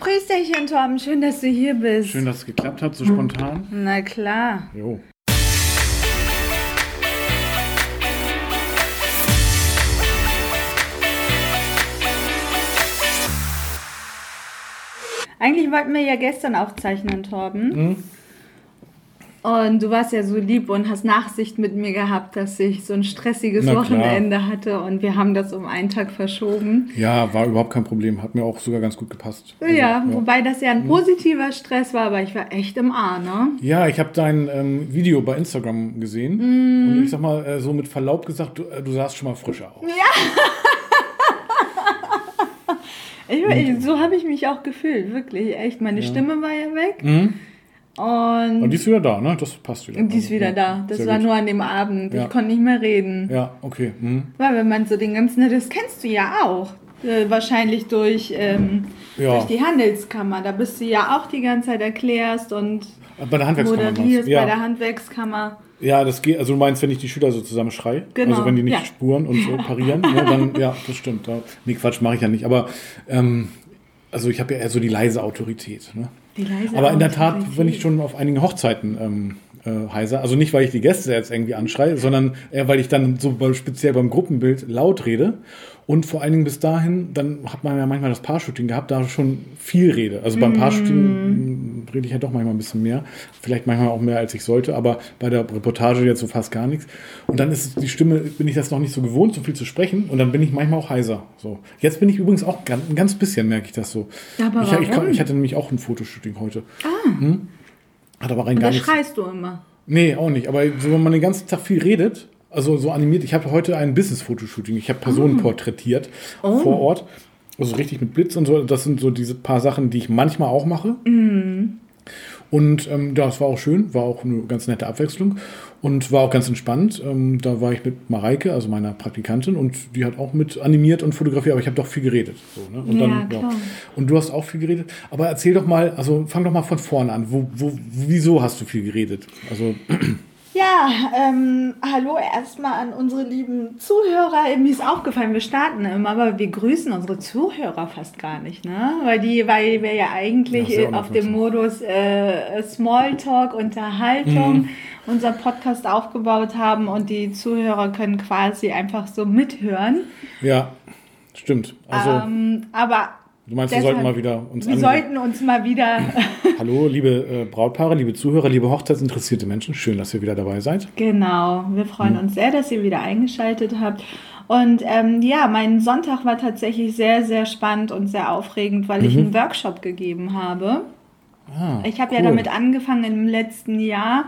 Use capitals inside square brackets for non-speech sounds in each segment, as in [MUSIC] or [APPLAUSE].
Prösterchen, Torben. Schön, dass du hier bist. Schön, dass es geklappt hat, so spontan. Na klar. Jo. Eigentlich wollten wir ja gestern aufzeichnen, Torben. Und du warst ja so lieb und hast Nachsicht mit mir gehabt, dass ich so ein stressiges Na klar. Wochenende hatte und wir haben das um einen Tag verschoben. Ja, war überhaupt kein Problem. Hat mir auch sogar ganz gut gepasst. Also, ja, wobei das ja ein positiver Stress war, aber ich war echt im A, ne? Ja, ich habe dein ähm, Video bei Instagram gesehen. Mm. Und ich sag mal, äh, so mit Verlaub gesagt, du, äh, du sahst schon mal frischer aus. [LAUGHS] Ich, ich, so habe ich mich auch gefühlt, wirklich, echt. Meine Stimme war ja weg. Und, Und die ist wieder da, ne? Das passt wieder. die ist wieder Ja, da. Das war gut. nur an dem Abend. Ja. Ich konnte nicht mehr reden. Ja, okay. Mhm. Weil wenn man so den ganzen, das kennst du ja auch. Äh, wahrscheinlich durch, ähm, Ja. durch die Handelskammer. Da bist du ja auch die ganze Zeit erklärst und Bei der Handwerkskammer. moderierst ja. bei der Handwerkskammer. ja, das geht. Also du meinst, wenn ich die Schüler so zusammen schrei? Genau, Also wenn die nicht spuren und so [LAUGHS] parieren, ne, dann, ja, das stimmt. Da, nee, Quatsch, mache ich ja nicht. Aber ähm, also ich habe ja eher so die leise Autorität. Ne? Aber in der Tat, wenn ich schon auf einigen Hochzeiten ähm, äh, heiser, also nicht, weil ich die Gäste jetzt irgendwie anschreie, sondern eher, weil ich dann so speziell beim Gruppenbild laut rede. Und vor allen Dingen bis dahin, dann hat man ja manchmal das Paar-Shooting gehabt, da schon viel rede. Also beim Paar-Shooting mh, rede ich ja doch manchmal ein bisschen mehr. Vielleicht manchmal auch mehr, als ich sollte, aber bei der Reportage jetzt so fast gar nichts. Und dann ist die Stimme, bin ich das noch nicht so gewohnt, so viel zu sprechen. Und dann bin ich manchmal auch heiser. So. Jetzt bin ich übrigens auch ganz, ein ganz bisschen, merke ich das so. Aber ich, ich, ich hatte nämlich auch ein Fotoshooting heute. Hm? Hat aber rein Und gar da nichts. schreist du immer. Nee, auch nicht. Aber so, wenn man den ganzen Tag viel redet, also so animiert, ich habe heute ein Business-Fotoshooting. Ich habe Personen porträtiert vor Ort. Also richtig mit Blitz und so. Das sind so diese paar Sachen, die ich manchmal auch mache. Und ähm, das war auch schön, war auch eine ganz nette Abwechslung und war auch ganz entspannt. Ähm, da war ich mit Mareike, also meiner Praktikantin, und die hat auch mit animiert und fotografiert, aber ich habe doch viel geredet. So, ne? und Ja, klar. Und du hast auch viel geredet. Aber erzähl doch mal, also fang doch mal von vorne an. Wo, wo, wieso hast du viel geredet? Also [CLEARS THROAT] Ja, ähm, hallo erstmal an unsere lieben Zuhörer. Mir ist aufgefallen, wir starten immer, aber wir grüßen unsere Zuhörer fast gar nicht, ne? Weil die, weil wir ja eigentlich Ja, auf dem Modus äh, Smalltalk, Unterhaltung Mhm. unser Podcast aufgebaut haben und die Zuhörer können quasi einfach so mithören. Ja, stimmt. Also, ähm, aber du meinst, wir sollten mal wieder uns wir sollten uns mal wieder [LAUGHS] Hallo, liebe äh, Brautpaare, liebe Zuhörer, liebe hochzeitsinteressierte Menschen. Schön, dass ihr wieder dabei seid. Genau, wir freuen uns sehr, dass ihr wieder eingeschaltet habt. Und ähm, ja, mein Sonntag war tatsächlich sehr, sehr spannend und sehr aufregend, weil ich einen Workshop gegeben habe. Ah, Ich habe ja cool. damit angefangen im letzten Jahr.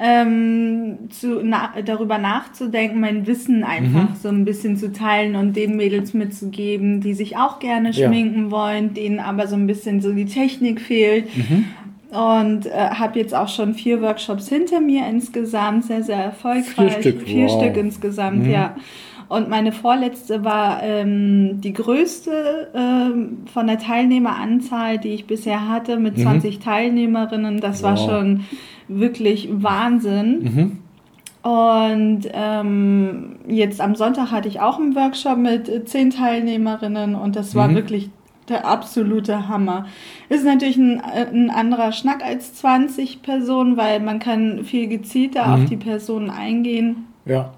Ähm, zu, na, darüber nachzudenken, mein Wissen einfach so ein bisschen zu teilen und den Mädels mitzugeben, die sich auch gerne Ja. schminken wollen, denen aber so ein bisschen so die Technik fehlt. Und äh, habe jetzt auch schon vier Workshops hinter mir insgesamt, sehr, sehr erfolgreich. Vier Stück, Vier wow. Stück insgesamt, ja. Und meine vorletzte war ähm, die größte ähm, von der Teilnehmeranzahl, die ich bisher hatte, mit 20 Teilnehmerinnen. Das war Wow. schon wirklich Wahnsinn. Und ähm, jetzt am Sonntag hatte ich auch einen Workshop mit äh, zehn Teilnehmerinnen und das war wirklich der absolute Hammer. Ist natürlich ein, äh, ein anderer Schnack als 20 Personen, weil man kann viel gezielter auf die Personen eingehen. Ja,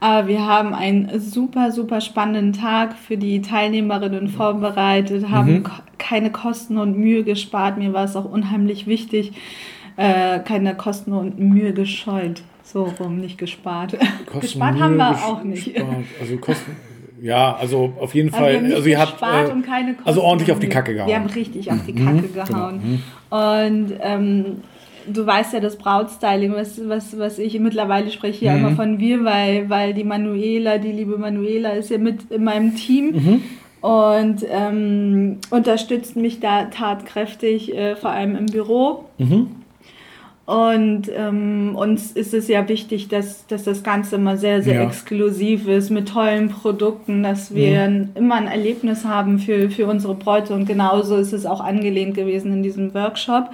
Aber wir haben einen super, super spannenden Tag für die Teilnehmerinnen vorbereitet, haben ko- keine Kosten und Mühe gespart. Mir war es auch unheimlich wichtig, äh, keine Kosten und Mühe gescheut. So rum, nicht gespart. Kosten, [LAUGHS] gespart haben Mühe, wir ges- auch nicht. Gespart. Also Kosten. Ja, also auf jeden wir Fall. haben also ihr habt äh, und keine Kosten also ordentlich auf die. Kacke gehauen. Wir haben richtig auf die Kacke gehauen. Und ähm, du weißt ja, das Brautstyling, was, was, was ich mittlerweile spreche ja immer von wir, weil, weil die Manuela, die liebe Manuela ist ja mit in meinem Team. Und ähm, unterstützt mich da tatkräftig, äh, vor allem im Büro. Und ähm, uns ist es ja wichtig, dass, dass das Ganze immer sehr, sehr Ja. exklusiv ist, mit tollen Produkten, dass wir ein- immer ein Erlebnis haben für, für unsere Bräute. Und genauso ist es auch angelehnt gewesen in diesem Workshop,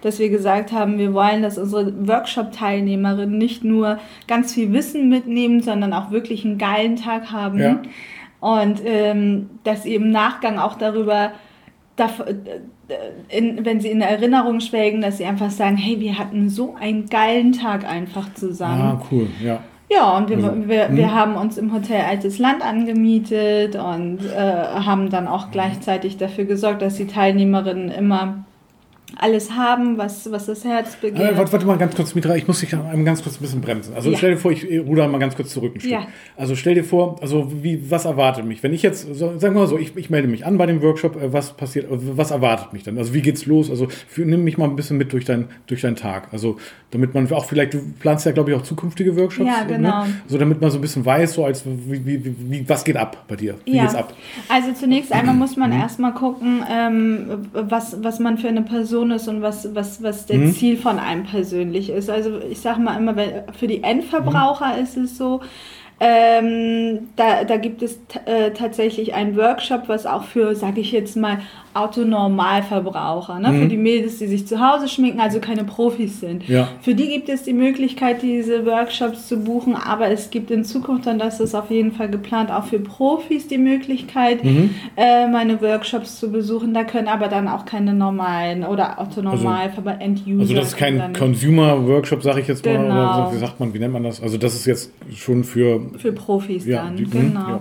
dass wir gesagt haben, wir wollen, dass unsere Workshop-Teilnehmerinnen nicht nur ganz viel Wissen mitnehmen, sondern auch wirklich einen geilen Tag haben. Ja. Und ähm, dass sie im Nachgang auch darüber in, wenn sie in Erinnerung schwelgen, dass sie einfach sagen, hey, wir hatten so einen geilen Tag einfach zusammen. Ah, cool, ja. Ja, und wir, also, wir, wir hm. haben uns im Hotel Altes Land angemietet und äh, haben dann auch gleichzeitig dafür gesorgt, dass die Teilnehmerinnen immer alles haben, was, was das Herz begehrt. Äh, warte, warte, mal ganz kurz, Mitra, ich muss dich einmal ganz kurz ein bisschen bremsen. Also ja. stell dir vor, ich ruder mal ganz kurz zurück ein Stück. Ja. Also stell dir vor, also wie, was erwartet mich? Wenn ich jetzt, so, sagen wir mal so, ich, ich melde mich an bei dem Workshop, äh, was passiert, äh, was erwartet mich dann? Also wie geht's los? Also für, nimm mich mal ein bisschen mit durch, dein, durch deinen Tag. Also damit man auch vielleicht, du planst ja, glaube ich, auch zukünftige Workshops. Ja, ne? genau. Ne? So damit man so ein bisschen weiß, so als wie, wie, wie, was geht ab bei dir? Wie ja. geht's ab? Also zunächst einmal muss man mhm. erstmal gucken, ähm, was, was man für eine Person ist und was was, was der mhm. Ziel von einem persönlich ist. Also ich sage mal immer, für die Endverbraucher mhm. ist es so, ähm, da, da gibt es äh, tatsächlich einen Workshop, was auch für, sage ich jetzt mal, Autonormalverbraucher, ne? Mhm. für die Mädels, die sich zu Hause schminken, also keine Profis sind. Ja. Für die gibt es die Möglichkeit, diese Workshops zu buchen, aber es gibt in Zukunft, dann das ist auf jeden Fall geplant, auch für Profis die Möglichkeit, mhm. äh, meine Workshops zu besuchen. Da können aber dann auch keine normalen oder Autonormal also, End-User. Also das ist kein Consumer-Workshop, sage ich jetzt mal, genau. oder wie sagt man, wie nennt man das? Also das ist jetzt schon für... Für Profis ja, dann, die, genau. Ja.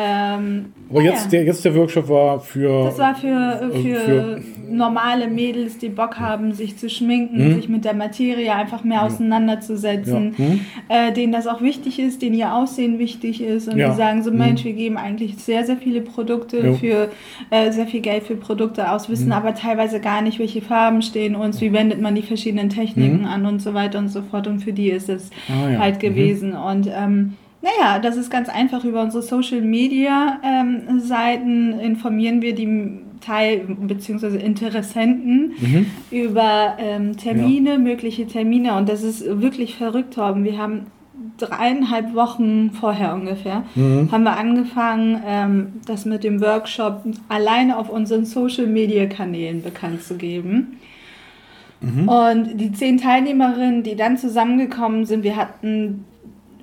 Ähm, Aber jetzt, ja. der, jetzt der Workshop war für. Das war für, für, für normale Mädels, die Bock haben, sich zu schminken, mhm. sich mit der Materie einfach mehr auseinanderzusetzen, ja. mhm. äh, denen das auch wichtig ist, denen ihr Aussehen wichtig ist und ja. die sagen so, Mensch, mhm. wir geben eigentlich sehr, sehr viele Produkte für äh, sehr viel Geld für Produkte aus, wissen mhm. aber teilweise gar nicht, welche Farben stehen uns, wie wendet man die verschiedenen Techniken mhm. an und so weiter und so fort. Und für die ist es ah, halt mhm. gewesen. Und ähm, naja, das ist ganz einfach. Über unsere Social Media ähm, Seiten informieren wir die Teil- bzw. Interessenten mhm. über ähm, Termine, ja. mögliche Termine. Und das ist wirklich verrückt, Torben. Wir haben dreieinhalb Wochen vorher ungefähr, mhm. haben wir angefangen, ähm, das mit dem Workshop alleine auf unseren Social-Media-Kanälen bekannt zu geben. Mhm. Und die zehn Teilnehmerinnen, die dann zusammengekommen sind, wir hatten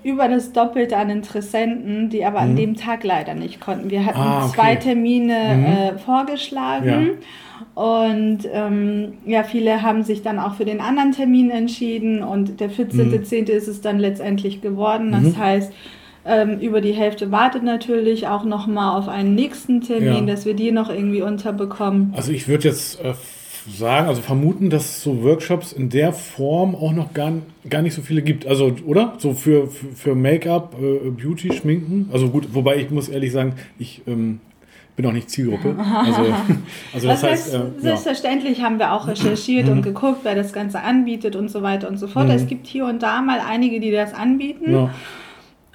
über das Doppelte an Interessenten, die aber mhm. an dem Tag leider nicht konnten. Wir hatten ah, okay. zwei Termine mhm. äh, vorgeschlagen. Ja. Und ähm, ja, viele haben sich dann auch für den anderen Termin entschieden und der 14.10. Mhm. ist es dann letztendlich geworden. Das mhm. heißt, ähm, über die Hälfte wartet natürlich auch nochmal auf einen nächsten Termin, ja. dass wir die noch irgendwie unterbekommen. Also ich würde jetzt äh, sagen, also vermuten, dass es so Workshops in der Form auch noch gar, gar nicht so viele gibt. Also, oder? So für, für, für Make-up, äh, Beauty, Schminken. Also gut, wobei ich muss ehrlich sagen, ich ähm, bin auch nicht Zielgruppe. Also, [LAUGHS] also das, das heißt, heißt äh, selbstverständlich ja. haben wir auch recherchiert und mhm. geguckt, wer das Ganze anbietet und so weiter und so fort. Mhm. Es gibt hier und da mal einige, die das anbieten. Ja.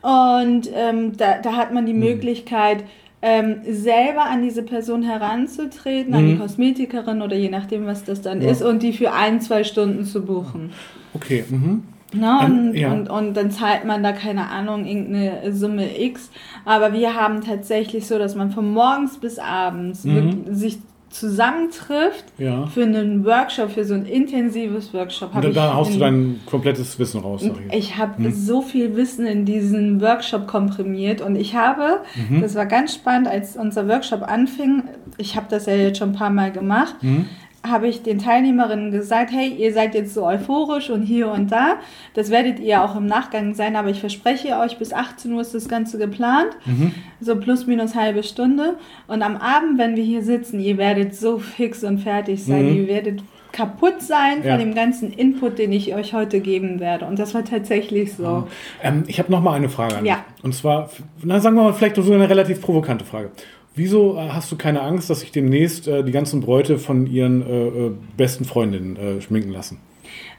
Und ähm, da, da hat man die mhm. Möglichkeit, ähm, selber an diese Person heranzutreten, mhm. an die mhm. Kosmetikerin oder je nachdem, was das dann ja. ist, und die für ein, zwei Stunden zu buchen. Okay. Mhm. Na, und, ja. und, und dann zahlt man da keine Ahnung, irgendeine Summe X. Aber wir haben tatsächlich so, dass man von morgens bis abends mhm. sich zusammentrifft ja. für einen Workshop, für so ein intensives Workshop. Und dann da haust du dein komplettes Wissen raus. Ich, ich habe hm. so viel Wissen in diesen Workshop komprimiert und ich habe, mhm. das war ganz spannend, als unser Workshop anfing, ich habe das ja jetzt schon ein paar Mal gemacht, mhm habe ich den Teilnehmerinnen gesagt, hey, ihr seid jetzt so euphorisch und hier und da. Das werdet ihr auch im Nachgang sein, aber ich verspreche euch, bis 18 Uhr ist das Ganze geplant. Mhm. So plus minus halbe Stunde. Und am Abend, wenn wir hier sitzen, ihr werdet so fix und fertig sein. Mhm. Ihr werdet kaputt sein ja. von dem ganzen Input, den ich euch heute geben werde. Und das war tatsächlich so. Ähm, ich habe noch mal eine Frage an dich. Ja. Und zwar, na, sagen wir mal, vielleicht so eine relativ provokante Frage. Wieso äh, hast du keine Angst, dass sich demnächst äh, die ganzen Bräute von ihren äh, äh, besten Freundinnen äh, schminken lassen?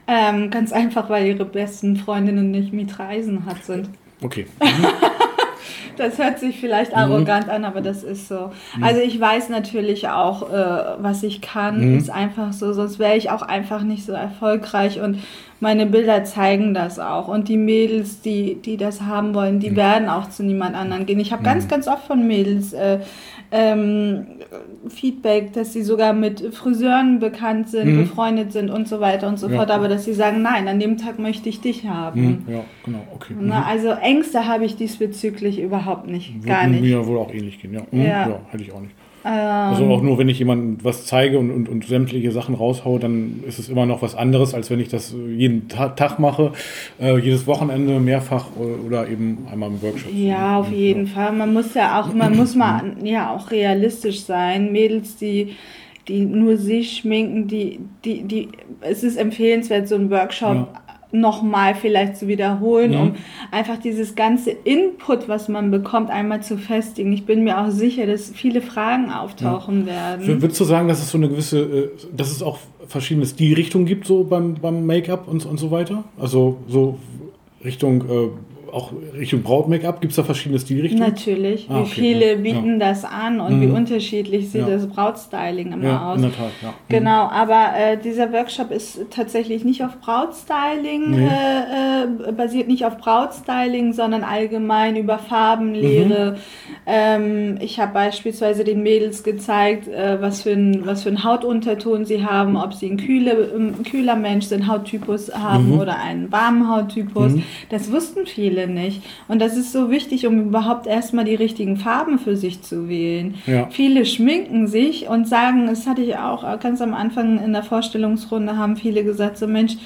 Ähm, ganz einfach, weil ihre besten Freundinnen nicht Mitra Eisenhardt sind. Okay. [LAUGHS] das hört sich vielleicht arrogant mhm. an, aber das ist so. Mhm. Also ich weiß natürlich auch, äh, was ich kann, mhm. ist einfach so, sonst wäre ich auch einfach nicht so erfolgreich und meine Bilder zeigen das auch. Und die Mädels, die, die das haben wollen, die mhm. werden auch zu niemand anderen gehen. Ich habe ganz, mhm. ganz oft von Mädels äh, ähm, Feedback, dass sie sogar mit Friseuren bekannt sind, mhm. befreundet sind und so weiter und so ja. fort, aber dass sie sagen, nein, an dem Tag möchte ich dich haben. Mhm. Ja, genau, okay. Na, mhm. also Ängste habe ich diesbezüglich überhaupt nicht, Würde gar nicht. Mir wohl auch ähnlich gehen, ja. Mhm. ja. ja. hätte ich auch nicht. Also auch nur, wenn ich jemandem was zeige und, und, und sämtliche Sachen raushaue, dann ist es immer noch was anderes, als wenn ich das jeden Ta Tag mache, äh, jedes Wochenende mehrfach oder eben einmal im Workshop. Ja, auf jeden ja. Fall. Man muss ja auch, man [CLEARS THROAT] muss mal ja auch realistisch sein. Mädels, die die nur sich schminken, die, die, die, es ist empfehlenswert, so einen Workshop ja nochmal vielleicht zu wiederholen, mhm. um einfach dieses ganze Input, was man bekommt, einmal zu festigen. Ich bin mir auch sicher, dass viele Fragen auftauchen ja. werden. Würdest du sagen, dass es so eine gewisse, äh, dass es auch verschiedene Stilrichtungen gibt, so beim, beim Make-up und, und so weiter? Also so Richtung äh, auch Richtung Braut-Make-up? Gibt es da verschiedene Stilrichtungen? Natürlich. Ah, okay. Wie viele bieten ja. das an und mhm. wie unterschiedlich sieht ja. das Brautstyling immer ja, aus. In der Tat, ja. Mhm. Genau, aber äh, dieser Workshop ist tatsächlich nicht auf Brautstyling, nee. äh, äh, basiert nicht auf Brautstyling, sondern allgemein über Farbenlehre. Mhm. Ähm, ich habe beispielsweise den Mädels gezeigt, äh, was, für ein, was für einen Hautunterton sie haben, ob sie ein, kühle, ein kühler Mensch sind, Hauttypus haben mhm. oder einen warmen Hauttypus. Mhm. Das wussten viele viele nicht. Und das ist so wichtig, um überhaupt erstmal die richtigen Farben für sich zu wählen. Ja. Viele schminken sich und sagen, das hatte ich auch ganz am Anfang in der Vorstellungsrunde, haben viele gesagt, so Mensch,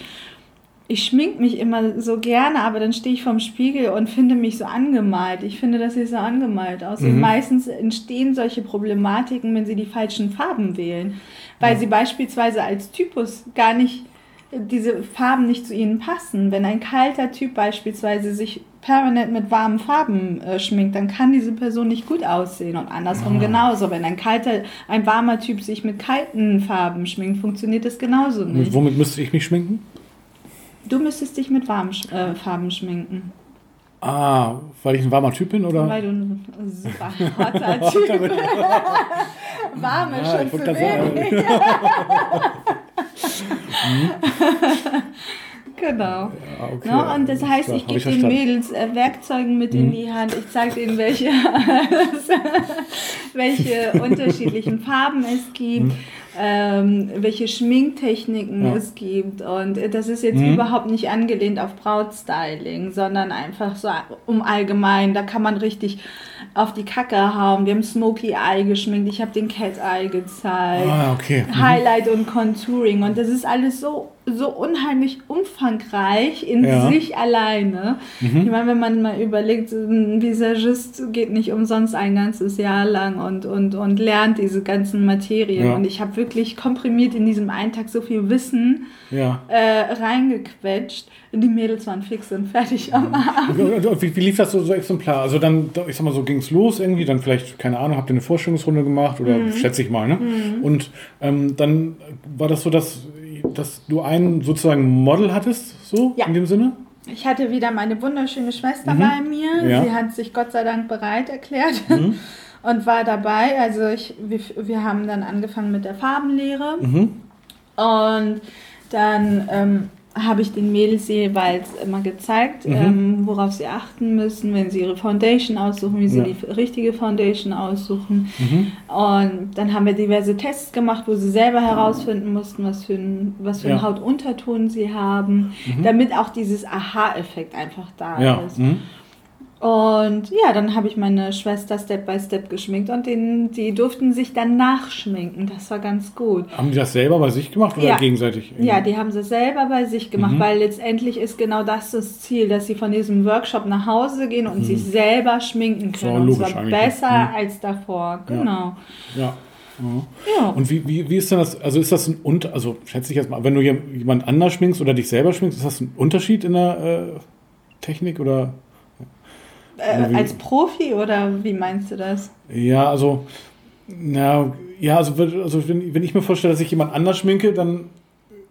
ich schmink mich immer so gerne, aber dann stehe ich vorm Spiegel und finde mich so angemalt. Ich finde, das sieht so angemalt aus. Mhm. Und meistens entstehen solche Problematiken, wenn sie die falschen Farben wählen, weil ja. sie beispielsweise als Typus gar nicht diese Farben nicht zu ihnen passen. Wenn ein kalter Typ beispielsweise sich permanent mit warmen Farben äh, schminkt, dann kann diese Person nicht gut aussehen und andersrum ah. genauso. Wenn ein kalter, ein warmer Typ sich mit kalten Farben schminkt, funktioniert das genauso nicht. Und womit müsste ich mich schminken? Du müsstest dich mit warmen äh, Farben schminken. Ah, weil ich ein warmer Typ bin, oder? Weil du ein super [LAUGHS] hotter Typ [LAUGHS] bist. Warme ja, schon zu wenig. [LAUGHS] genau. Ja, okay. no, und das heißt, ich gebe den Mädels äh, Werkzeugen mit mhm. in die Hand. Ich zeige ihnen, welche, [LAUGHS] welche [LAUGHS] unterschiedlichen Farben es gibt. Mhm ähm, welche Schminktechniken ja. es gibt. Und das ist jetzt mhm. überhaupt nicht angelehnt auf Brautstyling, sondern einfach so um allgemein. Da kann man richtig auf die Kacke hauen. Wir haben Smoky Eye geschminkt, ich habe den Cat Eye gezeigt. Ah, okay. Mhm. Highlight und Contouring. Und das ist alles so, so unheimlich umfangreich in ja. sich alleine. Mhm. Ich meine, wenn man mal überlegt, ein Visagist geht nicht umsonst ein ganzes Jahr lang und, und, und lernt diese ganzen Materien. Ja. Und ich habe wirklich komprimiert in diesem einen Tag so viel Wissen ja. äh, reingequetscht. Die Mädels waren fix und fertig am Abend. Wie, wie, lief das so, so exemplar? Also dann, ich sag mal, so ging es los irgendwie, dann vielleicht, keine Ahnung, habt ihr eine Vorstellungsrunde gemacht oder mhm. schätze ich mal, ne? Mhm. Und ähm, dann war das so, dass, dass du einen sozusagen Model hattest, so ja. in dem Sinne? Ich hatte wieder meine wunderschöne Schwester mhm. bei mir. Ja. Sie hat sich Gott sei Dank bereit erklärt mhm. [LAUGHS] und war dabei. Also ich, wir, wir haben dann angefangen mit der Farbenlehre. Mhm. Und dann ähm, habe ich den Mädels jeweils immer gezeigt, mhm. ähm, worauf sie achten müssen, wenn sie ihre Foundation aussuchen, wie sie ja. die richtige Foundation aussuchen. Mhm. Und dann haben wir diverse Tests gemacht, wo sie selber herausfinden mussten, was für, ein, was für ja. einen Hautunterton sie haben, mhm. damit auch dieses Aha-Effekt einfach da ja. ist. Und ja, dann habe ich meine Schwester Step by Step geschminkt und den, die durften sich dann nachschminken. Das war ganz gut. Haben die das selber bei sich gemacht oder ja. gegenseitig? Ja, die haben sie selber bei sich gemacht, mhm. weil letztendlich ist genau das das Ziel, dass sie von diesem Workshop nach Hause gehen und mhm. sich selber schminken können. So, und zwar besser mhm. als davor. Genau. Ja. ja. Ja. Und wie, wie, wie ist denn das, also ist das ein Unterschied, also schätze ich jetzt mal, wenn du jemand anders schminkst oder dich selber schminkst, ist das ein Unterschied in der äh, Technik oder? Äh, als Profi oder wie meinst du das? Ja, also, na, ja, also, also wenn, wenn ich mir vorstelle, dass ich jemand anders schminke, dann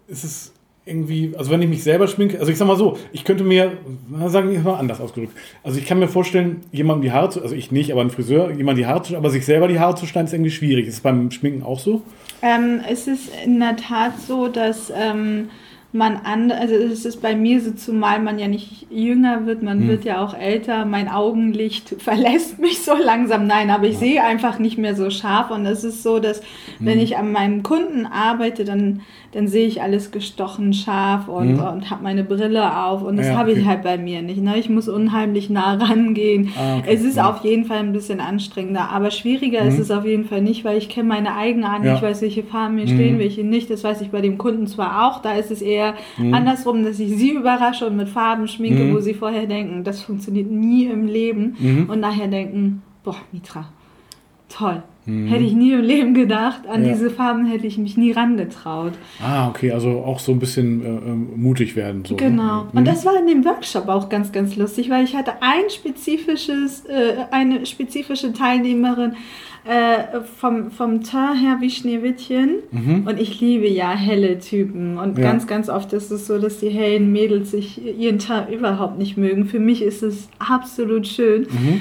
ist es irgendwie, also wenn ich mich selber schminke, also ich sag mal so, ich könnte mir, na, sagen wir mal anders ausgedrückt. Also ich kann mir vorstellen, jemandem die Haare zu, also ich nicht, aber ein Friseur, jemand die Haare zu, aber sich selber die Haare zu schneiden, ist irgendwie schwierig. Ist es beim Schminken auch so? Ähm, es ist in der Tat so, dass ähm, man an, also es ist bei mir so, zumal man ja nicht jünger wird, man hm. wird ja auch älter, mein Augenlicht [LAUGHS] verlässt mich so langsam. Nein, aber ich ja. sehe einfach nicht mehr so scharf und es ist so, dass hm. wenn ich an meinem Kunden arbeite, dann, dann sehe ich alles gestochen scharf und, hm. und habe meine Brille auf und das ja, habe okay. ich halt bei mir nicht. Ne? Ich muss unheimlich nah [LAUGHS] rangehen. Ah, okay. Es ist ja. auf jeden Fall ein bisschen anstrengender, aber schwieriger ist hm. es auf jeden Fall nicht, weil ich kenne meine eigene an, ich weiß, welche Farben mir stehen, hm. welche nicht. Das weiß ich bei dem Kunden zwar auch, da ist es eher mhm. andersrum, dass ich sie überrasche und mit Farben schminke, mhm. wo sie vorher denken, das funktioniert nie im Leben mhm. und nachher denken, boah, Mitra, toll. Mhm. Hätte ich nie im Leben gedacht, an ja. diese Farben hätte ich mich nie rangetraut. Ah, okay, also auch so ein bisschen äh, ähm, mutig werden. So, ne? genau. Ne? Und das war in dem Workshop auch ganz, ganz lustig, weil ich hatte ein spezifisches, äh, eine spezifische Teilnehmerin, äh, vom, vom Teint her wie Schneewittchen. Mhm. Und ich liebe ja helle Typen. Und ja. ganz, ganz oft ist es so, dass die hellen Mädels sich ihren Teint überhaupt nicht mögen. Für mich ist es absolut schön. Mhm.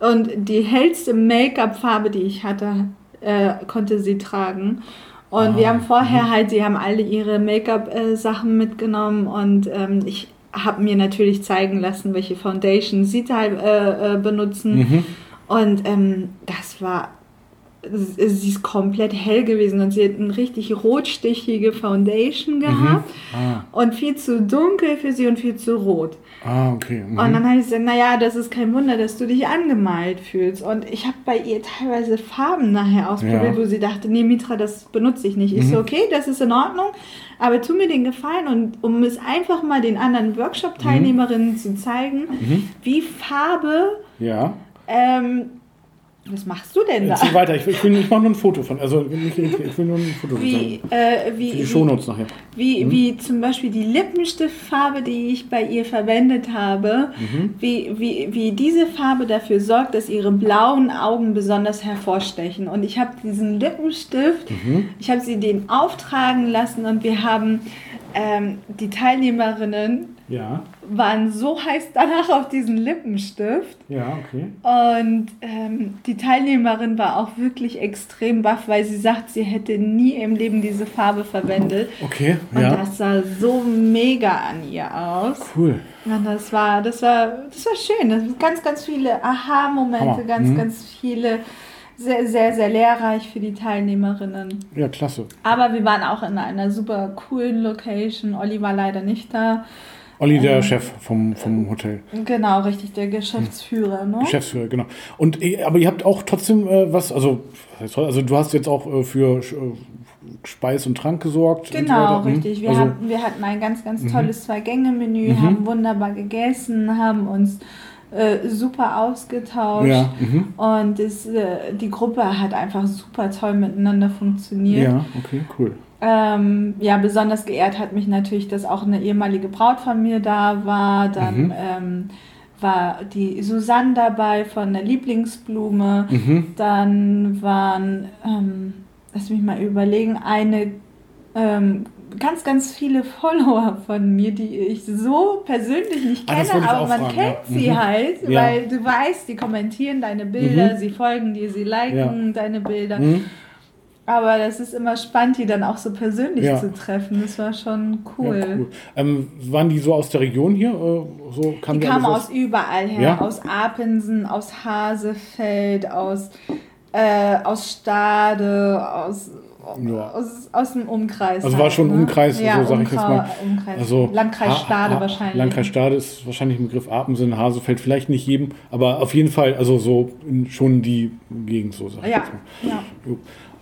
Und die hellste Make-up-Farbe, die ich hatte, äh, konnte sie tragen. Und ah, wir haben vorher mh. halt, sie haben alle ihre Make-up-Sachen äh, mitgenommen und ähm, ich habe mir natürlich zeigen lassen, welche Foundation sie äh, äh, benutzen. Mhm. Und ähm, das war sie ist komplett hell gewesen und sie hat eine richtig rotstichige Foundation mhm. gehabt mhm. ah. und viel zu dunkel für sie und viel zu rot. Ah, okay. Mhm. Und dann habe ich gesagt, naja, das ist kein Wunder, dass du dich angemalt fühlst. Und ich habe bei ihr teilweise Farben nachher ausprobiert, ja. wo sie dachte, nee, Mitra, das benutze ich nicht. Mhm. Ich so, okay, das ist in Ordnung, aber tu mir den Gefallen und um es einfach mal den anderen Workshop-Teilnehmerinnen mhm. zu zeigen, mhm. wie Farbe ja. ähm, was machst du denn da? Zieh weiter, ich, ich, ich mache nur ein Foto von. Also ich, ich will nur ein Foto wie, äh, wie, Für die Shownotes nachher. Wie, mhm. wie zum Beispiel die Lippenstiftfarbe, die ich bei ihr verwendet habe, mhm. wie, wie, wie diese Farbe dafür sorgt, dass ihre blauen Augen besonders hervorstechen. Und ich habe diesen Lippenstift, mhm. ich habe sie den auftragen lassen und wir haben ähm, die Teilnehmerinnen ja. waren so heiß danach auf diesen Lippenstift. Ja, okay. Und ähm, die Teilnehmerin war auch wirklich extrem baff, weil sie sagt, sie hätte nie im Leben diese Farbe verwendet. Okay, Und ja. das sah so mega an ihr aus. Cool. Und das war, das war, das war schön. Das ganz, ganz viele Aha-Momente, ganz, mhm. ganz viele sehr, sehr, sehr lehrreich für die Teilnehmerinnen. Ja, klasse. Aber wir waren auch in einer super coolen Location. Olli war leider nicht da. Olli, der ähm, Chef vom, vom Hotel. Genau, richtig, der Geschäftsführer, ne? Geschäftsführer, genau. Und äh, aber ihr habt auch trotzdem äh, was, also, also du hast jetzt auch äh, für äh, Speis und Trank gesorgt. Genau, so hm? richtig. Wir, also, hatten, wir hatten ein ganz, ganz mhm. tolles Zwei-Gänge-Menü, mhm. haben wunderbar gegessen, haben uns äh, super ausgetauscht ja, mhm. und es, äh, die Gruppe hat einfach super toll miteinander funktioniert. Ja, okay, cool. Ähm, ja, besonders geehrt hat mich natürlich, dass auch eine ehemalige Braut von mir da war. Dann mhm. ähm, war die Susanne dabei von der Lieblingsblume. Mhm. Dann waren, ähm, lass mich mal überlegen, eine ähm, ganz, ganz viele Follower von mir, die ich so persönlich nicht ah, kenne, ah, aber man fragen, kennt ja. sie mhm. halt, ja. weil du weißt, die kommentieren deine Bilder, mhm. sie folgen dir, sie liken ja. deine Bilder. Mhm. Aber das ist immer spannend, die dann auch so persönlich zu treffen. Das war schon cool. Cool. Ähm, waren die so aus der Region hier? Äh, so kam die kamen aus überall her. Aus Apensen, aus Hasefeld, aus, äh, aus Stade, aus, aus, aus dem Umkreis. Also halt, war schon ne? Umkreis, ja, so sage ich jetzt mal. Umkreis. Also Landkreis Stade ha, wahrscheinlich. Landkreis Stade ist wahrscheinlich im Begriff Apensen, Hasefeld, vielleicht nicht jedem, aber auf jeden Fall, also so in, schon die Gegend, so sage ich ja, jetzt mal. Ja.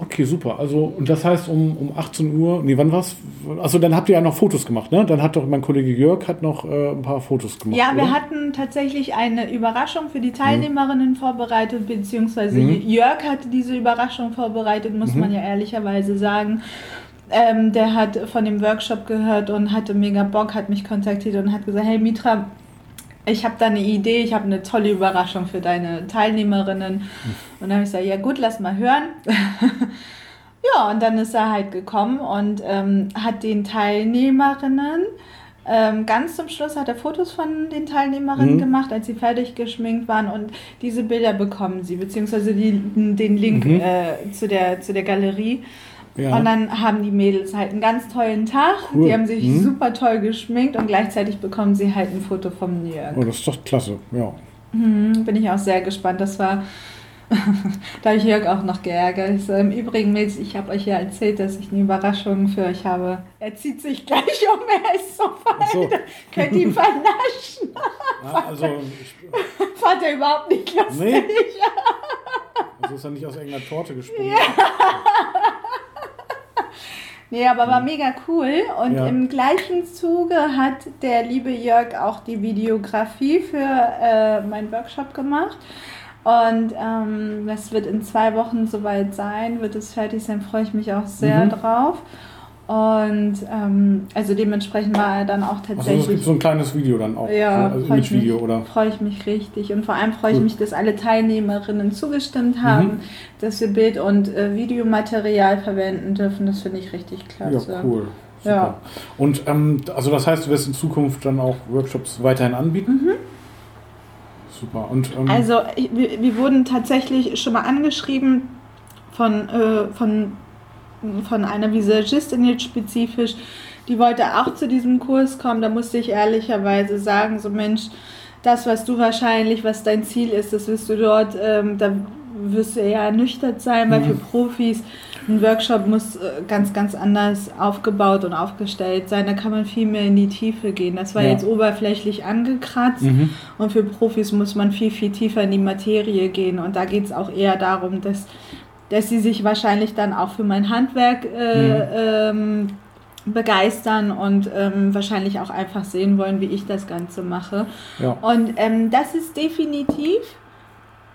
Okay, super. Also, und das heißt um, um 18 Uhr, nee, wann war's? Also, dann habt ihr ja noch Fotos gemacht, ne? Dann hat doch mein Kollege Jörg hat noch äh, ein paar Fotos gemacht. Ja, wir oder? hatten tatsächlich eine Überraschung für die Teilnehmerinnen mhm. vorbereitet, beziehungsweise mhm. Jörg hatte diese Überraschung vorbereitet, muss mhm. man ja ehrlicherweise sagen. Ähm, der hat von dem Workshop gehört und hatte mega Bock, hat mich kontaktiert und hat gesagt, hey Mitra, ich habe da eine Idee, ich habe eine tolle Überraschung für deine Teilnehmerinnen. Und dann habe ich gesagt, ja gut, lass mal hören. [LAUGHS] ja, und dann ist er halt gekommen und ähm, hat den Teilnehmerinnen ähm, ganz zum Schluss hat er Fotos von den Teilnehmerinnen mhm. gemacht, als sie fertig geschminkt waren und diese Bilder bekommen sie, beziehungsweise die, den Link mhm. äh, zu, der, zu der Galerie. Ja. Und dann haben die Mädels halt einen ganz tollen Tag. Cool. Die haben sich mhm. super toll geschminkt und gleichzeitig bekommen sie halt ein Foto vom Jörg. Oh, das ist doch klasse, ja. Mhm, bin ich auch sehr gespannt. Das war [LAUGHS] da habe ich Jörg auch noch geärgert. So, Im Übrigen, Mädels, ich habe euch ja erzählt, dass ich eine Überraschung für euch habe. Er zieht sich gleich um, er ist so weit. So. [LAUGHS] Könnt ihn vernaschen. Ja, also, [LAUGHS] Fand er überhaupt nicht lustig. Nee. Also ist er nicht aus irgendeiner Torte gesprungen. Ja. Nee, aber war mega cool. Und ja. im gleichen Zuge hat der liebe Jörg auch die Videografie für äh, meinen Workshop gemacht. Und ähm, das wird in zwei Wochen soweit sein, wird es fertig sein, freue ich mich auch sehr mhm. drauf. Und ähm, also dementsprechend war er dann auch tatsächlich. Also es gibt so ein kleines Video dann auch. Ja, also Image-Video, oder? Freue ich mich richtig. Und vor allem freue ich mich, dass alle Teilnehmerinnen zugestimmt haben, mhm. dass wir Bild- und äh, Videomaterial verwenden dürfen. Das finde ich richtig klasse. Ja, cool. Super. Ja. Und ähm, also das heißt, du wirst in Zukunft dann auch Workshops weiterhin anbieten? Mhm. Super. Und, ähm also wir, wir, wurden tatsächlich schon mal angeschrieben von, äh, von, von einer Visagistin jetzt spezifisch, die wollte auch zu diesem Kurs kommen. Da musste ich ehrlicherweise sagen, so Mensch, das, was du wahrscheinlich, was dein Ziel ist, das wirst du dort, ähm, da wirst du eher ernüchtert sein, weil mhm. für Profis ein Workshop muss äh, ganz, ganz anders aufgebaut und aufgestellt sein. Da kann man viel mehr in die Tiefe gehen. Das war ja. jetzt oberflächlich angekratzt mhm. und für Profis muss man viel, viel tiefer in die Materie gehen. Und da geht es auch eher darum, dass, dass sie sich wahrscheinlich dann auch für mein Handwerk äh, mhm. ähm, begeistern und ähm, wahrscheinlich auch einfach sehen wollen, wie ich das Ganze mache. Ja. Und ähm, das ist definitiv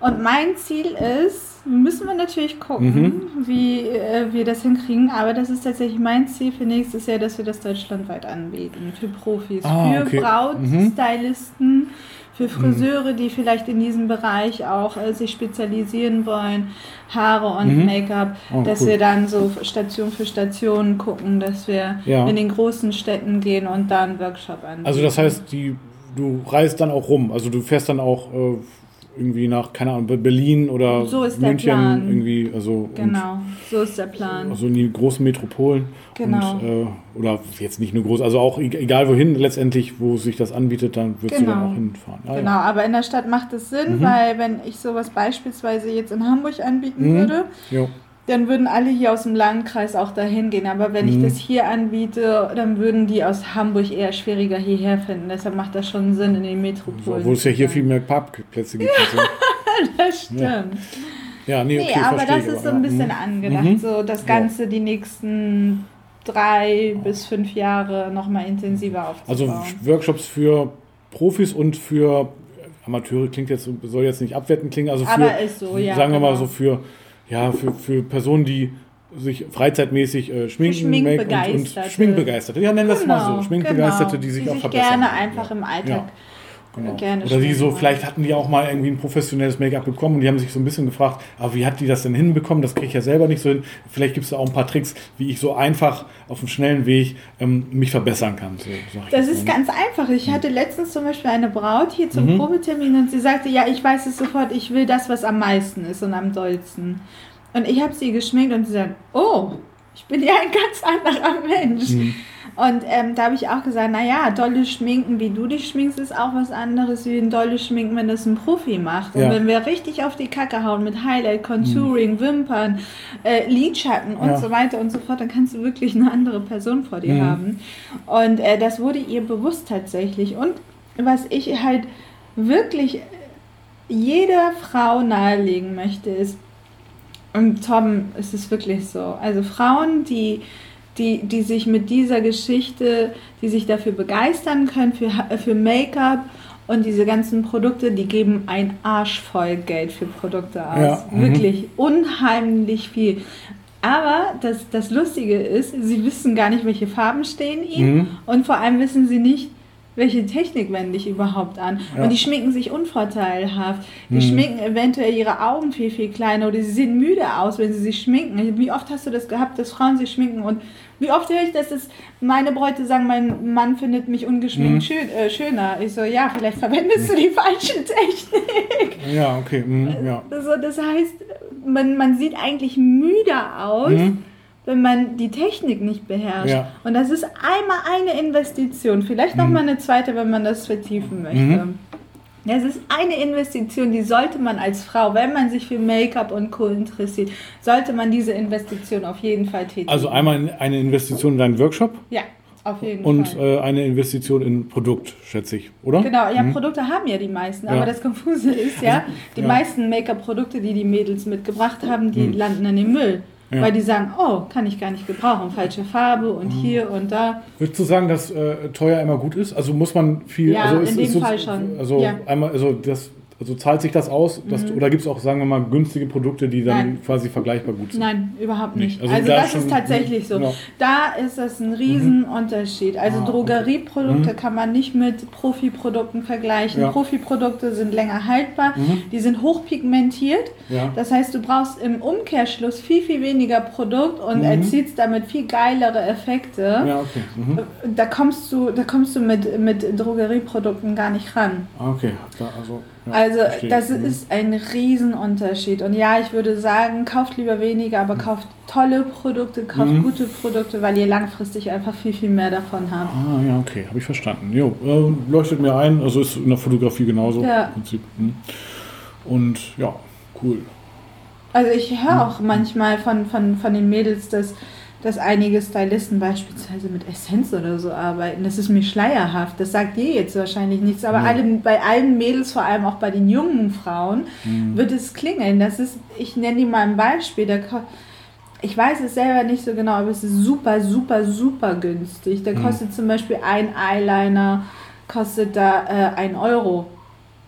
und mein Ziel ist, müssen wir natürlich gucken, mhm. wie äh, wir das hinkriegen, aber das ist tatsächlich mein Ziel für nächstes Jahr, dass wir das deutschlandweit anbieten. Für Profis, ah, für okay. Brautstylisten, mhm. Für Friseure, die vielleicht in diesem Bereich auch äh, sich spezialisieren wollen, Haare und mhm. Make-up, oh, dass cool. wir dann so Station für Station gucken, dass wir ja. in den großen Städten gehen und da einen Workshop anbieten. Also das heißt, die, du reist dann auch rum, also du fährst dann auch... Äh, irgendwie nach, keine Ahnung, Berlin oder so ist München der Plan. irgendwie. Also, genau, so ist der Plan. Also in die großen Metropolen. Genau. Und, äh, oder jetzt nicht nur groß, also auch e-, egal wohin letztendlich, wo sich das anbietet, dann würdest genau. du dann auch hinfahren. Ah, genau, ja. aber in der Stadt macht es Sinn, mhm. weil wenn ich sowas beispielsweise jetzt in Hamburg anbieten mhm. würde, jo dann würden alle hier aus dem Landkreis auch dahin gehen. Aber wenn mhm. ich das hier anbiete, dann würden die aus Hamburg eher schwieriger hierher finden. Deshalb macht das schon Sinn in den Metropolen. Wo es ja hier viel mehr Parkplätze gibt. Ja, [LAUGHS] das stimmt. Ja. Ja, nee, okay, nee aber das ist so ein bisschen mhm. angedacht. Mhm. So das Ganze ja. die nächsten drei bis fünf Jahre nochmal intensiver aufzubauen. Also Workshops für Profis und für Amateure klingt jetzt, soll jetzt nicht abwertend klingen, also für, so, ja, sagen wir mal genau. so für ja, für, für Personen, die sich freizeitmäßig äh, schminken, Schminkbegeisterte. Und, und Schminkbegeisterte. Ja, nennen das genau, mal so. Genau, Schminkbegeisterte, genau. die sich die auch sich verbessern. gerne einfach im Alltag. Ja. Genau. Gerne Oder die so, vielleicht hatten die auch mal irgendwie ein professionelles Make-up bekommen und die haben sich so ein bisschen gefragt, aber wie hat die das denn hinbekommen? Das kriege ich ja selber nicht so hin. Vielleicht gibt es da auch ein paar Tricks, wie ich so einfach auf einem schnellen Weg ähm, mich verbessern kann. So, das ist ganz einfach. Ich hatte letztens zum Beispiel eine Braut hier zum mhm. Probetermin und sie sagte, ja, ich weiß es sofort, ich will das, was am meisten ist und am dollsten. Und ich habe sie geschminkt und sie sagt, oh, ich bin ja ein ganz anderer Mensch. Mhm. Und ähm, da habe ich auch gesagt, naja, dolle Schminken, wie du dich schminkst, ist auch was anderes wie ein dolle Schminken, wenn das ein Profi macht. Und ja. wenn wir richtig auf die Kacke hauen mit Highlight, Contouring, mhm. Wimpern, äh, Lidschatten und ja. so weiter und so fort, dann kannst du wirklich eine andere Person vor dir mhm. haben. Und äh, das wurde ihr bewusst tatsächlich. Und was ich halt wirklich jeder Frau nahelegen möchte, ist, und Tom, es ist wirklich so. Also Frauen, die, die, die sich mit dieser Geschichte, die sich dafür begeistern können, für, für Make-up und diese ganzen Produkte, die geben ein Arsch voll Geld für Produkte aus. Ja, mhm. wirklich unheimlich viel. Aber das, das Lustige ist, sie wissen gar nicht, welche Farben stehen ihnen mhm. und vor allem wissen sie nicht, welche Technik wende ich überhaupt an? Ja. Und die schminken sich unvorteilhaft. Die hm. schminken eventuell ihre Augen viel, viel kleiner oder sie sehen müde aus, wenn sie sich schminken. Wie oft hast du das gehabt, dass Frauen sich schminken und wie oft höre ich, dass es meine Bräute sagen, mein Mann findet mich ungeschminkt mhm. schön, äh, schöner. Ich so, ja, vielleicht verwendest du die falsche Technik. Ja, okay. Mhm, ja. Also, das heißt, man, man sieht eigentlich müder aus. Mhm wenn man die Technik nicht beherrscht. Ja. Und das ist einmal eine Investition, vielleicht noch mal eine zweite, wenn man das vertiefen möchte. Mhm. Das ist eine Investition, die sollte man als Frau, wenn man sich für Make-up und Co. interessiert, sollte man diese Investition auf jeden Fall tätigen. Also einmal eine Investition in deinen Workshop ja, auf jeden und Fall. äh, eine Investition in Produkt, schätze ich, oder? Genau, ja, Mhm. Produkte haben ja die meisten, Ja. Also, aber das Konfuse ist ja, die ja. meisten Make-up-Produkte, die die Mädels mitgebracht haben, die Mhm. landen in den Müll. Ja. Weil die sagen, oh, kann ich gar nicht gebrauchen, falsche Farbe und Mhm. hier und da. Würdest du sagen, dass äh, teuer immer gut ist? Also muss man viel. Ja, also in ist, dem ist so, Fall schon. Also Ja. einmal, also das, also zahlt sich das aus? Dass, du- Oder gibt es auch, sagen wir mal, günstige Produkte, die dann Nein. quasi vergleichbar gut sind? Nein, überhaupt Nicht. Also Also, da das ist tatsächlich so. Ja. Da ist es ein Riesenunterschied. Also Ah, okay. Drogerieprodukte kann man nicht mit Profiprodukten vergleichen. Ja. Profiprodukte sind länger haltbar, Mhm. die sind hochpigmentiert. Ja. Das heißt, du brauchst im Umkehrschluss viel, viel weniger Produkt und Mhm. erzielst damit viel geilere Effekte. Ja, okay. Mhm. Da kommst du, da kommst du mit, mit Drogerieprodukten gar nicht ran. Ah, Okay. Also, ja, Also verstehe. das Mhm. ist ein Riesenunterschied. Und ja, ich würde sagen, kauft lieber weniger, aber kauft tolle Produkte, kauft Mhm. gute Produkte, weil ihr langfristig einfach viel, viel mehr davon habt. Ah, ja, okay, habe ich verstanden. Jo, äh, leuchtet mir ein, also ist in der Fotografie genauso Ja. im Prinzip. Hm. Und ja, cool. Also ich höre auch manchmal von, von, von den Mädels, dass, dass einige Stylisten beispielsweise mit Essenz oder so arbeiten. Das ist mir schleierhaft. Das sagt ihr jetzt wahrscheinlich nichts. Aber Ja. alle, bei allen Mädels, vor allem auch bei den jungen Frauen, Mhm. wird es klingeln. Das ist, ich nenne dir mal ein Beispiel. Da ich weiß es selber nicht so genau, aber es ist super, super, super günstig. Da Mhm. kostet zum Beispiel ein Eyeliner, kostet da äh, ein Euro.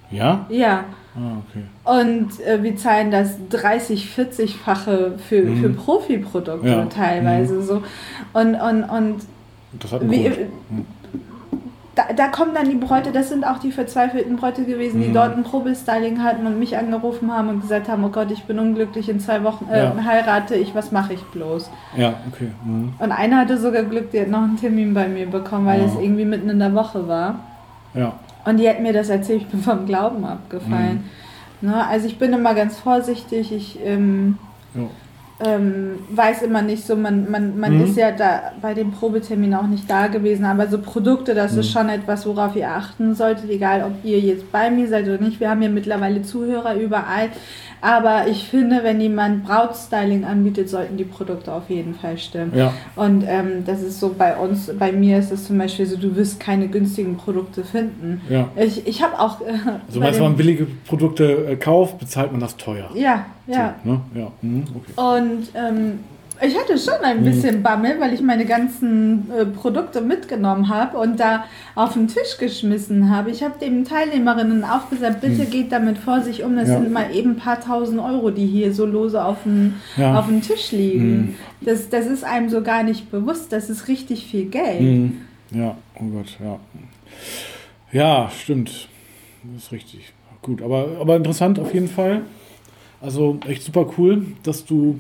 Ja? Ja. Ah, okay. Und äh, wir zahlen das 30, 40-fache für, Mhm. für Profiprodukte Ja. teilweise so. Und, und, und Das hat wie, Grund. da, da kommen dann die Bräute, das sind auch die verzweifelten Bräute gewesen, die Mhm. dort ein Probestyling hatten und mich angerufen haben und gesagt haben, oh Gott, ich bin unglücklich, in zwei Wochen äh, Ja. heirate ich, was mache ich bloß? Ja, okay. Mhm. Und einer hatte sogar Glück, die hat noch einen Termin bei mir bekommen, weil Ja. es irgendwie mitten in der Woche war. Ja. Und die hat mir das erzählt, ich bin vom Glauben abgefallen. Ne? Also ich bin immer ganz vorsichtig, ich ähm, ähm, weiß immer nicht so, man, man, man Mhm. ist ja da bei dem Probetermin auch nicht da gewesen, aber so Produkte, das ist Mhm. schon etwas, worauf ihr achten solltet, egal ob ihr jetzt bei mir seid oder nicht. Wir haben ja mittlerweile Zuhörer überall, aber ich finde, wenn jemand Brautstyling anbietet, sollten die Produkte auf jeden Fall stimmen. Ja. Und ähm, das ist so bei uns, bei mir ist es zum Beispiel so, du wirst keine günstigen Produkte finden. ja. Ich, ich habe auch. Äh, Also meinst, wenn man billige Produkte äh, kauft, bezahlt man das teuer. Ja, ja. So, ne? Ja. Mhm. Okay. Und ähm, ich hatte schon ein Mhm. bisschen Bammel, weil ich meine ganzen äh, Produkte mitgenommen habe und da auf den Tisch geschmissen habe. Ich habe den Teilnehmerinnen auch gesagt, bitte geht damit vorsichtig um. Das. Ja. sind mal eben ein paar tausend Euro, die hier so lose auf dem, Ja. auf dem Tisch liegen. Mhm. Das, das ist einem so gar nicht bewusst. Das ist richtig viel Geld. Mhm. Ja, oh Gott, ja. Ja, stimmt. Das ist richtig. Gut, aber, aber interessant auf jeden Fall. Also echt super cool, dass du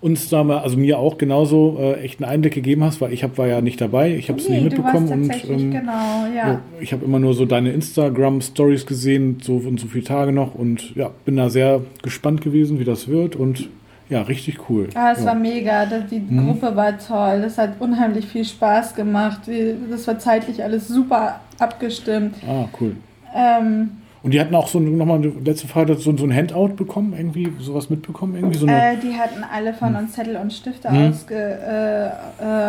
uns da mal, also mir auch genauso äh, echt einen Einblick gegeben hast, weil ich hab, war ja nicht dabei, ich habe es Nee, nicht mitbekommen und ähm, genau, ja. ja, ich habe immer nur so deine Instagram-Stories gesehen, so und so viele Tage noch und ja, bin da sehr gespannt gewesen, wie das wird und ja, richtig cool. Ah, es ja. war mega. Die Mhm. Gruppe war toll. Das hat unheimlich viel Spaß gemacht. Das war zeitlich alles super abgestimmt. Ah, cool. Ähm, Und die hatten auch so nochmal eine letzte Frage, so, so ein Handout bekommen, irgendwie sowas mitbekommen, irgendwie so eine. äh, die hatten alle von uns Zettel und Stifte Mhm. ausge, äh,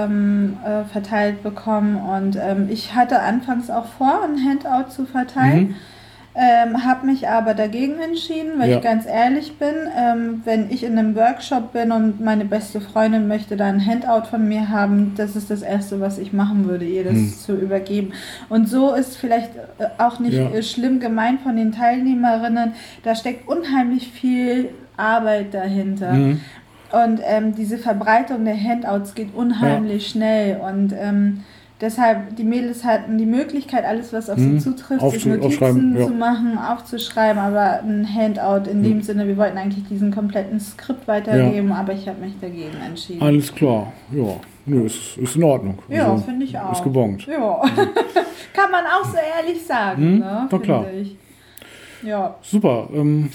ähm, äh, verteilt bekommen. Und ähm, ich hatte anfangs auch vor, ein Handout zu verteilen. Mhm. Ähm, habe mich aber dagegen entschieden, weil Ja. ich ganz ehrlich bin, ähm, wenn ich in einem Workshop bin und meine beste Freundin möchte da ein Handout von mir haben, das ist das Erste, was ich machen würde, ihr das Hm. zu übergeben. Und so ist vielleicht äh, auch nicht Ja. äh, schlimm gemeint von den Teilnehmerinnen, da steckt unheimlich viel Arbeit dahinter. Mhm. Und ähm, diese Verbreitung der Handouts geht unheimlich schnell und ähm, deshalb, die Mädels hatten die Möglichkeit, alles, was auf Mhm. sie zutrifft, Aufzu- sich Notizen ja. zu machen, aufzuschreiben, aber ein Handout in Mhm. dem Sinne, wir wollten eigentlich diesen kompletten Skript weitergeben, aber ich habe mich dagegen entschieden. Alles klar, ja. Nö, ist, ist in Ordnung. ja, Also, finde ich auch. Ist gebongt. Ja, [LAUGHS] kann man auch so ehrlich sagen, Mhm, ne? na klar. Ich. Ja, Super. Ähm,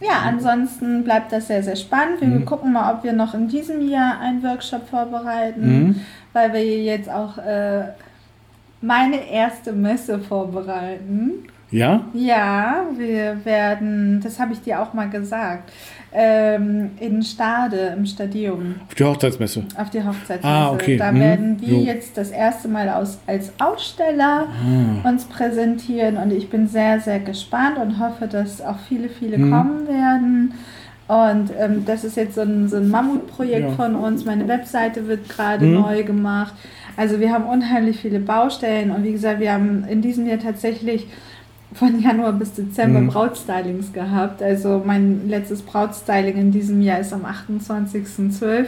Ja, ansonsten bleibt das sehr, sehr spannend. Wir Mhm. gucken mal, ob wir noch in diesem Jahr einen Workshop vorbereiten, Mhm. Weil wir jetzt auch äh, meine erste Messe vorbereiten. Ja? Ja, wir werden, das habe ich dir auch mal gesagt, ähm, in Stade im Stadion Auf die Hochzeitsmesse. auf die Hochzeitsmesse. Ah, okay. Da Mhm. werden wir Jo. jetzt das erste Mal aus, als Aussteller Ah. uns präsentieren und ich bin sehr, sehr gespannt und hoffe, dass auch viele, viele Mhm. kommen werden. Und ähm, das ist jetzt so ein, so ein Mammutprojekt Ja. von uns. Meine Webseite wird gerade Mhm. neu gemacht. Also wir haben unheimlich viele Baustellen und wie gesagt, wir haben in diesem Jahr tatsächlich von Januar bis Dezember Mhm. Brautstylings gehabt. Also mein letztes Brautstyling in diesem Jahr ist am 28.12.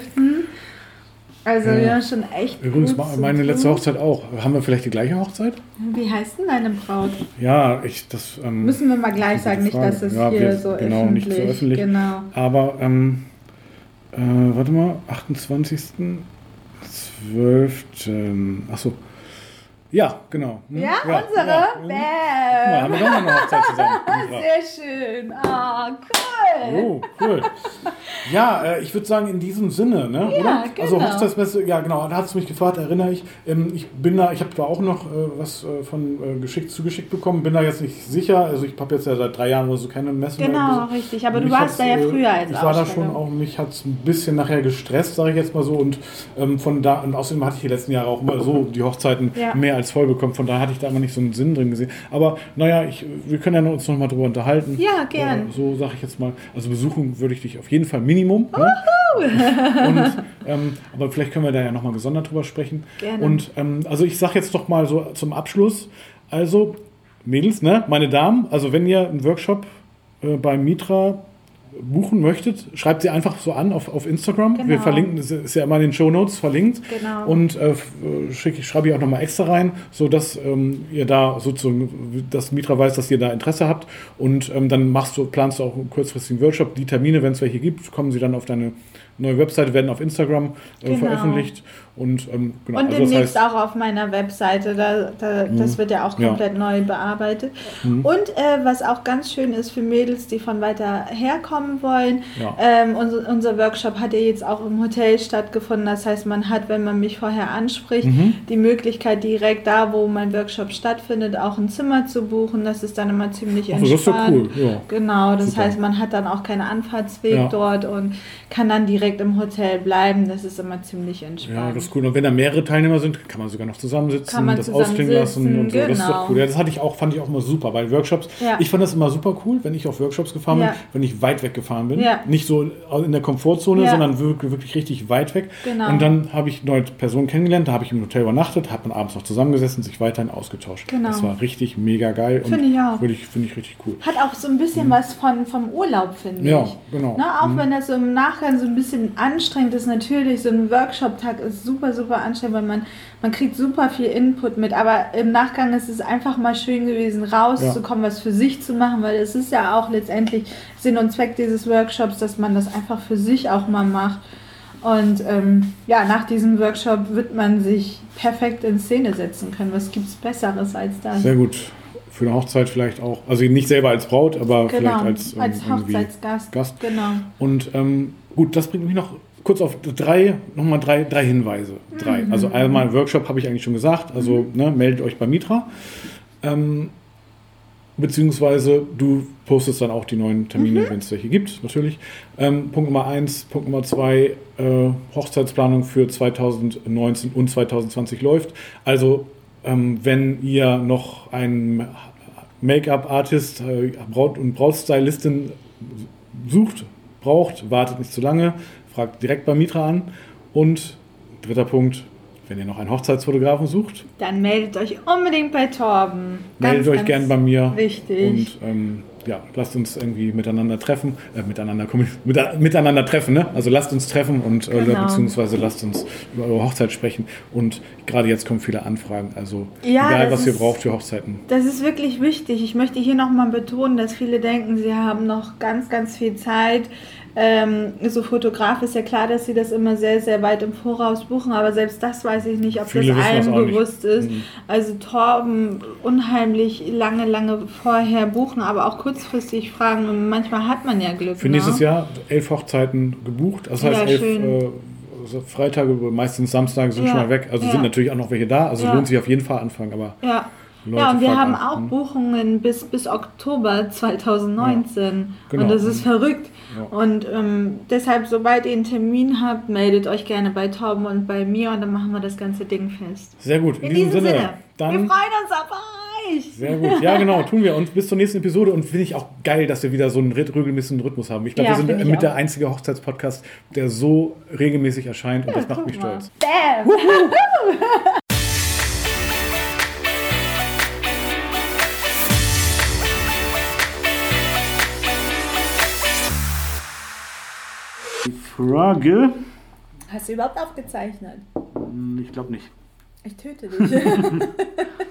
Also Ja. ja, schon echt Übrigens, meine letzte. Hochzeit auch. Haben wir vielleicht die gleiche Hochzeit? Wie heißt denn deine Braut? Ja, ich, das. Ähm, Müssen wir mal gleich sagen, nicht, dass es Ja, hier wir- so genau, öffentlich. nicht so öffentlich. Genau. Aber, ähm, äh, warte mal, 28. 12. Achso. Ja, genau. Hm, Ja, unsere? Ja. Guck mal, haben wir doch noch eine Hochzeit zusammen. [LAUGHS] Sehr schön. Ah, cool. Oh, cool. Ja, äh, ich würde sagen, in diesem Sinne, ne? Ja, oder? Also genau. Hochzeitsmesse, ja genau, da hat es mich gefragt, erinnere ich. Ähm, ich bin da, ich habe da auch noch äh, was äh, von äh, geschickt zugeschickt bekommen, bin da jetzt nicht sicher. Also ich habe jetzt ja seit drei Jahren oder so keine Messe mehr Genau, besucht. richtig. Aber du warst da ja äh, früher als Ich war da schon auch, mich hat es ein bisschen nachher gestresst, sage ich jetzt mal so. Und ähm, von da, und außerdem hatte ich die letzten Jahre auch immer so die Hochzeiten Ja. mehr als voll bekommen. Von daher hatte ich da immer nicht so einen Sinn drin gesehen. Aber naja, ich, wir können ja uns noch mal drüber unterhalten. Ja, gern. Äh, so sage ich jetzt mal. Also besuchen würde ich dich auf jeden Fall Minimum. Ne? Und, ähm, aber vielleicht können wir da ja nochmal gesondert drüber sprechen. Gerne. Und ähm, also ich sage jetzt doch mal so zum Abschluss, also Mädels, ne, meine Damen, also wenn ihr einen Workshop äh, bei Mitra buchen möchtet, schreibt sie einfach so an auf, auf Instagram. Genau. Wir verlinken, ist ja immer in den Show Notes verlinkt. Genau. Und äh, äh, schick, ich schreibe ich auch nochmal extra rein, sodass ähm, ihr da sozusagen, dass Mitra weiß, dass ihr da Interesse habt. Und ähm, dann machst du, planst du auch einen kurzfristigen Workshop. Die Termine, wenn es welche gibt, kommen sie dann auf deine neue Webseite, werden auf Instagram äh, Genau. veröffentlicht. Und ähm, genau, Und also das demnächst heißt, auch auf meiner Webseite. Da, da, Das wird ja auch Ja. komplett neu bearbeitet. Mhm. Und äh, was auch ganz schön ist für Mädels, die von weiter herkommen wollen, Ja. ähm, unser, unser Workshop hat ja jetzt auch im Hotel stattgefunden. Das heißt, man hat, wenn man mich vorher anspricht, Mhm. die Möglichkeit, direkt da, wo mein Workshop stattfindet, auch ein Zimmer zu buchen. Das ist dann immer ziemlich Also das ist entspannt. cool, ja. Genau, das Super. heißt, man hat dann auch keinen Anfahrtsweg Ja. dort und kann dann direkt im Hotel bleiben. Das ist immer ziemlich entspannt. Ja, ist cool. Und wenn da mehrere Teilnehmer sind, kann man sogar noch zusammensitzen, das ausklingen lassen und so. Das ist genau. doch cool. Ja, das hatte ich auch, fand ich auch immer super bei Workshops. Ja. Ich fand das immer super cool, wenn ich auf Workshops gefahren Ja. bin, wenn ich weit weg gefahren bin. Ja. Nicht so in der Komfortzone, Ja. sondern wirklich, wirklich richtig weit weg. Genau. Und dann habe ich neue Personen kennengelernt, da habe ich im Hotel übernachtet, hat man abends noch zusammengesessen, sich weiterhin ausgetauscht. Genau. Das war richtig mega geil. Finde ich auch. Würde ich, finde ich richtig cool. Hat auch so ein bisschen was von, vom Urlaub, finde Mhm. Ja, ich. genau. Ne, auch Mhm. wenn das so im Nachgang so ein bisschen anstrengend ist, natürlich, so ein Workshop-Tag ist super, super anstrengend, weil man, man kriegt super viel Input mit, aber im Nachgang ist es einfach mal schön gewesen, rauszukommen, was für sich zu machen, weil es ist ja auch letztendlich Sinn und Zweck dieses Workshops, dass man das einfach für sich auch mal macht. Und ähm, ja, nach diesem Workshop wird man sich perfekt in Szene setzen können. Was gibt es Besseres als das? Sehr gut. Für eine Hochzeit vielleicht auch. Also nicht selber als Braut, aber Genau, vielleicht als, ähm, als Hochzeitsgast. Gast. Genau. Und ähm, gut, das bringt mich noch kurz auf drei, nochmal drei, drei Hinweise. Drei. Mhm. Also einmal Workshop habe ich eigentlich schon gesagt. Also ne, meldet euch bei Mitra. Ähm, beziehungsweise du postest dann auch die neuen Termine, Mhm. wenn es welche gibt, natürlich. Ähm, Punkt Nummer eins, Punkt Nummer zwei, äh, Hochzeitsplanung für 2019 und 2020 läuft. Also ähm, wenn ihr noch einen Make-up-Artist, äh, Braut- und Brautstylistin sucht, braucht, wartet nicht zu lange, fragt direkt bei Mitra an. Und dritter Punkt, wenn ihr noch einen Hochzeitsfotografen sucht, Dann meldet euch unbedingt bei Torben. meldet Ganz, euch ganz gern bei mir. Wichtig. Und ähm, ja, lasst uns irgendwie miteinander treffen, äh, miteinander, mit, miteinander treffen, ne? Also lasst uns treffen und äh, Genau. beziehungsweise lasst uns über eure Hochzeit sprechen. Und gerade jetzt kommen viele Anfragen. Also Ja, egal, was ihr ist- braucht für Hochzeiten. Das ist wirklich wichtig. Ich möchte hier nochmal betonen, dass viele denken, sie haben noch ganz, ganz viel Zeit. Ähm, so Fotograf ist ja klar, dass sie das immer sehr, sehr weit im Voraus buchen, aber selbst das weiß ich nicht, ob Viele das wissen das allen auch nicht. bewusst ist. Mhm. Also Torben unheimlich lange, lange vorher buchen, aber auch kurzfristig fragen und manchmal hat man ja Glück. Für ne? nächstes Jahr elf Hochzeiten gebucht. Das heißt, Ja, elf äh, Freitage, meistens Samstage sind Ja, schon mal weg. Also ja. sind natürlich auch noch welche da. Also lohnt sich auf jeden Fall anfangen. Aber Ja. Leute, ja, und wir haben auch. Buchungen bis, bis Oktober 2019. Genau. Und das ist verrückt. Ja. Und ähm, deshalb, sobald ihr einen Termin habt, meldet euch gerne bei Torben und bei mir und dann machen wir das ganze Ding fest. sehr gut. In, In diesem, diesem Sinne, Sinne, wir dann freuen uns auf euch! sehr gut. Ja, genau, tun wir. Und bis zur nächsten Episode. Und finde ich auch geil, dass wir wieder so einen regelmäßigen Rhythmus haben. Ich glaube, Ja, wir sind mit auch. der einzige Hochzeitspodcast, der so regelmäßig erscheint. Und das macht mich mal. stolz. Bam! [LAUGHS] Frage? Hast du überhaupt aufgezeichnet? Ich glaube nicht. Ich töte dich. [LAUGHS]